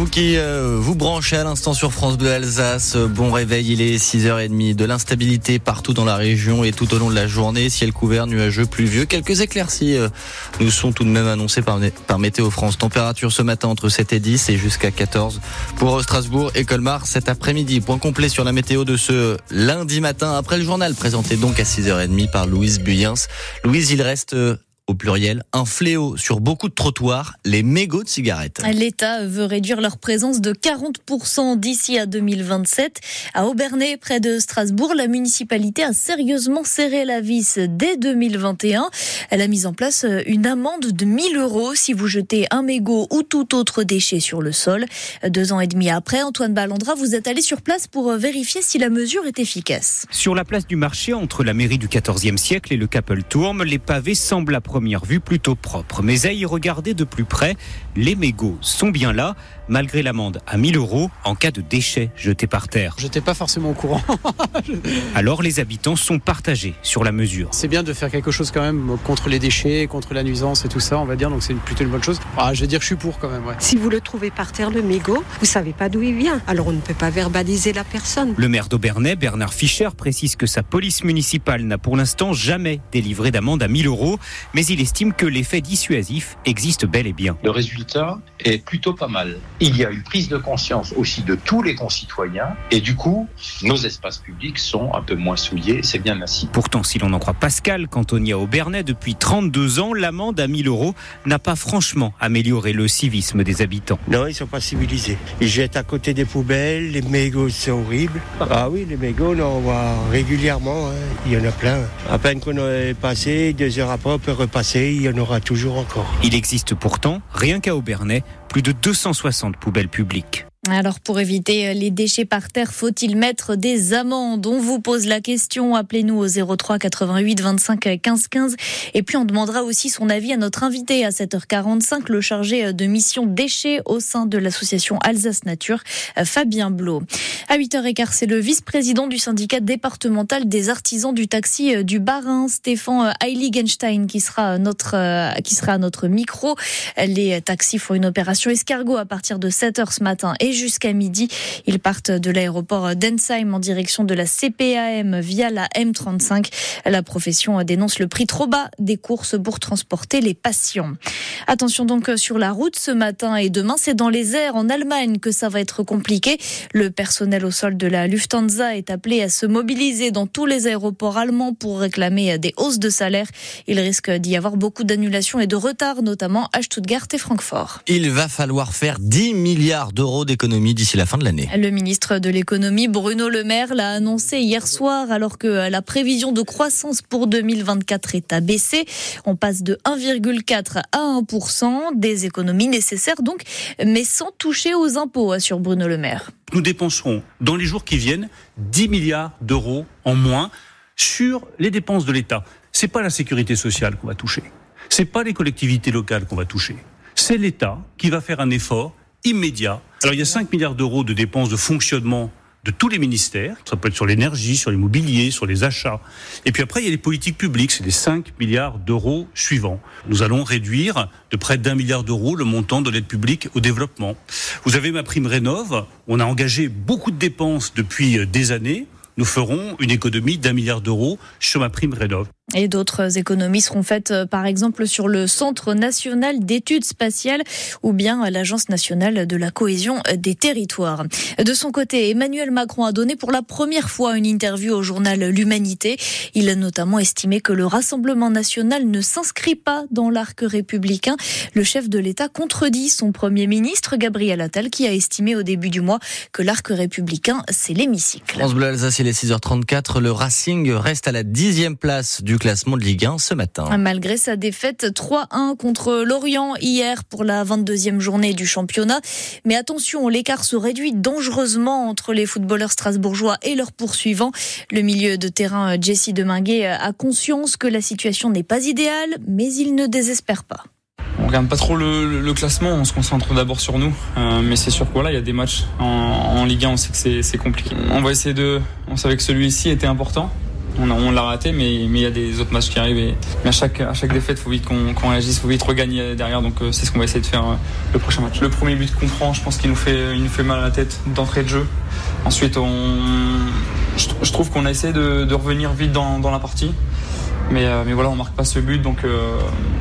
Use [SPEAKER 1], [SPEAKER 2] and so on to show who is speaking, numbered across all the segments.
[SPEAKER 1] vous qui euh, vous branchez à l'instant sur France Bleu Alsace. Bon réveil, il est 6h30. De l'instabilité partout dans la région et tout au long de la journée. Ciel couvert, nuageux, pluvieux. Quelques éclaircies euh, nous sont tout de même annoncées par, par Météo France. Température ce matin entre 7 et 10 et jusqu'à 14 pour Strasbourg et Colmar cet après-midi. Point complet sur la météo de ce lundi matin après le journal présenté donc à 6h30 par Louise Buyens. Louise, il reste euh, au pluriel, un fléau sur beaucoup de trottoirs, les mégots de cigarettes.
[SPEAKER 2] L'État veut réduire leur présence de 40% d'ici à 2027. À Aubernay, près de Strasbourg, la municipalité a sérieusement serré la vis dès 2021. Elle a mis en place une amende de 1000 euros si vous jetez un mégot ou tout autre déchet sur le sol. Deux ans et demi après, Antoine Ballandra, vous êtes allé sur place pour vérifier si la mesure est efficace.
[SPEAKER 3] Sur la place du marché, entre la mairie du XIVe siècle et le Capeltourme, les pavés semblent à première vue plutôt propre. Mais à y regarder de plus près, les mégots sont bien là, malgré l'amende à 1000 euros en cas de déchets jetés par terre.
[SPEAKER 4] J'étais pas forcément au courant.
[SPEAKER 3] Alors les habitants sont partagés sur la mesure.
[SPEAKER 4] C'est bien de faire quelque chose quand même contre les déchets, contre la nuisance et tout ça, on va dire, donc c'est plutôt une bonne chose. Ah, je vais dire, je suis pour quand même. Ouais.
[SPEAKER 5] Si vous le trouvez par terre, le mégot, vous savez pas d'où il vient. Alors on ne peut pas verbaliser la personne.
[SPEAKER 3] Le maire d'Aubernay, Bernard Fischer, précise que sa police municipale n'a pour l'instant jamais délivré d'amende à 1000 euros, mais il estime que l'effet dissuasif existe bel et bien.
[SPEAKER 6] Le résultat est plutôt pas mal. Il y a une prise de conscience aussi de tous les concitoyens et du coup, nos espaces publics sont un peu moins souillés. C'est bien ainsi.
[SPEAKER 3] Pourtant, si l'on en croit Pascal, cantonnier à Aubernay depuis 32 ans, l'amende à 1000 euros n'a pas franchement amélioré le civisme des habitants.
[SPEAKER 7] Non, ils sont pas civilisés. Ils jettent à côté des poubelles, les mégots, c'est horrible. Ah oui, les mégots, on en voit régulièrement. Hein. Il y en a plein. À peine qu'on est passé, deux heures après, on peut repasser, il y en aura toujours encore.
[SPEAKER 3] Il existe pourtant, rien qu'à Aubernay, plus de 260 poubelles publiques.
[SPEAKER 2] Alors pour éviter les déchets par terre, faut-il mettre des amendes? On vous pose la question, appelez-nous au 03 88 25 15 15 et puis on demandera aussi son avis à notre invité à 7h45, le chargé de mission déchets au sein de l'association Alsace Nature, Fabien Blot. À 8h15, c'est le vice-président du syndicat départemental des artisans du taxi du Barin, Stéphane Heiligenstein qui sera notre qui sera à notre micro. Les taxis font une opération escargot à partir de 7h ce matin jusqu'à midi. Ils partent de l'aéroport d'Ensheim en direction de la CPAM via la M35. La profession dénonce le prix trop bas des courses pour transporter les patients. Attention donc sur la route ce matin et demain, c'est dans les airs en Allemagne que ça va être compliqué. Le personnel au sol de la Lufthansa est appelé à se mobiliser dans tous les aéroports allemands pour réclamer des hausses de salaire. Il risque d'y avoir beaucoup d'annulations et de retards, notamment à Stuttgart et Francfort.
[SPEAKER 1] Il va falloir faire 10 milliards d'euros d'économies d'ici la fin de l'année.
[SPEAKER 2] Le ministre de l'économie Bruno Le Maire l'a annoncé hier soir alors que la prévision de croissance pour 2024 est abaissée. On passe de 1,4 à 1% des économies nécessaires donc, mais sans toucher aux impôts, assure Bruno Le Maire.
[SPEAKER 8] Nous dépenserons dans les jours qui viennent 10 milliards d'euros en moins sur les dépenses de l'État. C'est pas la sécurité sociale qu'on va toucher. C'est pas les collectivités locales qu'on va toucher. C'est l'État qui va faire un effort immédiat. Alors il y a 5 milliards d'euros de dépenses de fonctionnement de tous les ministères. Ça peut être sur l'énergie, sur l'immobilier, sur les achats. Et puis après, il y a les politiques publiques. C'est les 5 milliards d'euros suivants. Nous allons réduire de près d'un milliard d'euros le montant de l'aide publique au développement. Vous avez ma prime Rénov. On a engagé beaucoup de dépenses depuis des années. Nous ferons une économie d'un milliard d'euros sur ma prime Rénov.
[SPEAKER 2] Et d'autres économies seront faites, par exemple, sur le Centre national d'études spatiales ou bien l'Agence nationale de la cohésion des territoires. De son côté, Emmanuel Macron a donné pour la première fois une interview au journal L'Humanité. Il a notamment estimé que le Rassemblement national ne s'inscrit pas dans l'arc républicain. Le chef de l'État contredit son Premier ministre, Gabriel Attal, qui a estimé au début du mois que l'arc républicain, c'est l'hémicycle.
[SPEAKER 1] France Bleu Alsace, il est 6h34. Le Racing reste à la dixième place du classement de Ligue 1 ce matin.
[SPEAKER 2] Malgré sa défaite 3-1 contre Lorient hier pour la 22e journée du championnat. Mais attention, l'écart se réduit dangereusement entre les footballeurs strasbourgeois et leurs poursuivants. Le milieu de terrain Jesse Deminguet a conscience que la situation n'est pas idéale, mais il ne désespère pas.
[SPEAKER 9] On regarde pas trop le, le classement, on se concentre d'abord sur nous. Euh, mais c'est sûr que voilà, il y a des matchs en, en Ligue 1, on sait que c'est compliqué. On va essayer de, on savait que celui-ci était important. On, l'a raté, mais il y a des autres matchs qui arrivent. Mais à chaque défaite, faut vite qu'on réagisse, faut vite regagner derrière. Donc c'est ce qu'on va essayer de faire le prochain match. Le premier but qu'on prend, je pense qu'il nous fait il nous mal à la tête d'entrée de jeu. Ensuite, je, trouve qu'on a essayé de, revenir vite dans, la partie. Mais, euh, voilà, on marque pas ce but, donc, euh,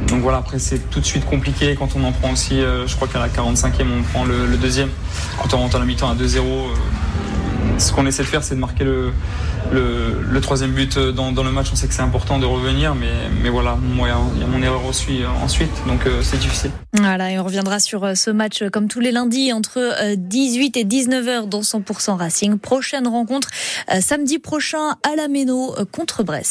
[SPEAKER 9] voilà, après c'est tout de suite compliqué quand on en prend aussi, euh, je crois qu'à la 45e on prend le, le deuxième, quand on rentre à la mi-temps à 2-0, ce qu'on essaie de faire c'est de marquer le, troisième but dans, le match, on sait que c'est important de revenir, mais, voilà, il y a mon erreur aussi ensuite, donc c'est difficile.
[SPEAKER 2] Voilà, et on reviendra sur ce match comme tous les lundis entre 18 et 19h dans 100% Racing. Prochaine rencontre samedi prochain à la Méno contre Brest.